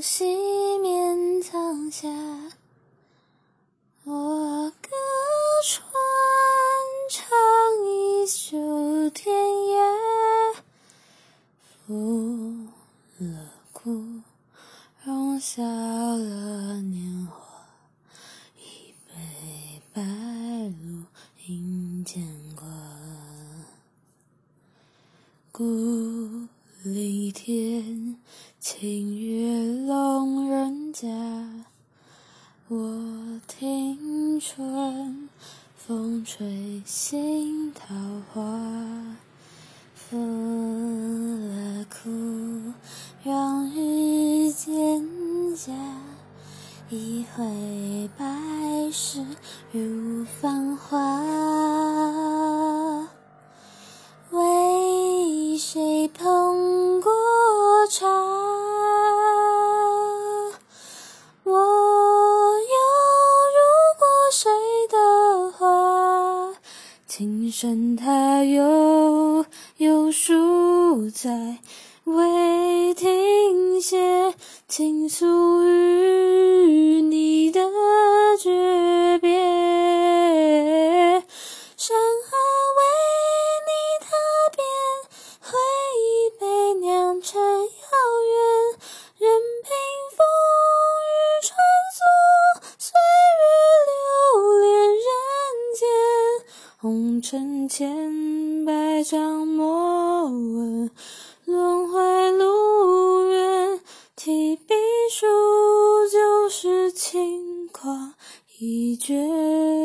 熄灭苍霞。我歌穿长衣袖天涯，抚了枯，容下了年华。一杯白露饮牵挂，孤里天清月笼人家。我听春风吹杏桃花，拂了枯，让日蒹葭。一回百世如繁琴声它悠悠数载，未停歇，倾诉与成千百张莫问，轮回路远，提笔书就是轻狂一绝。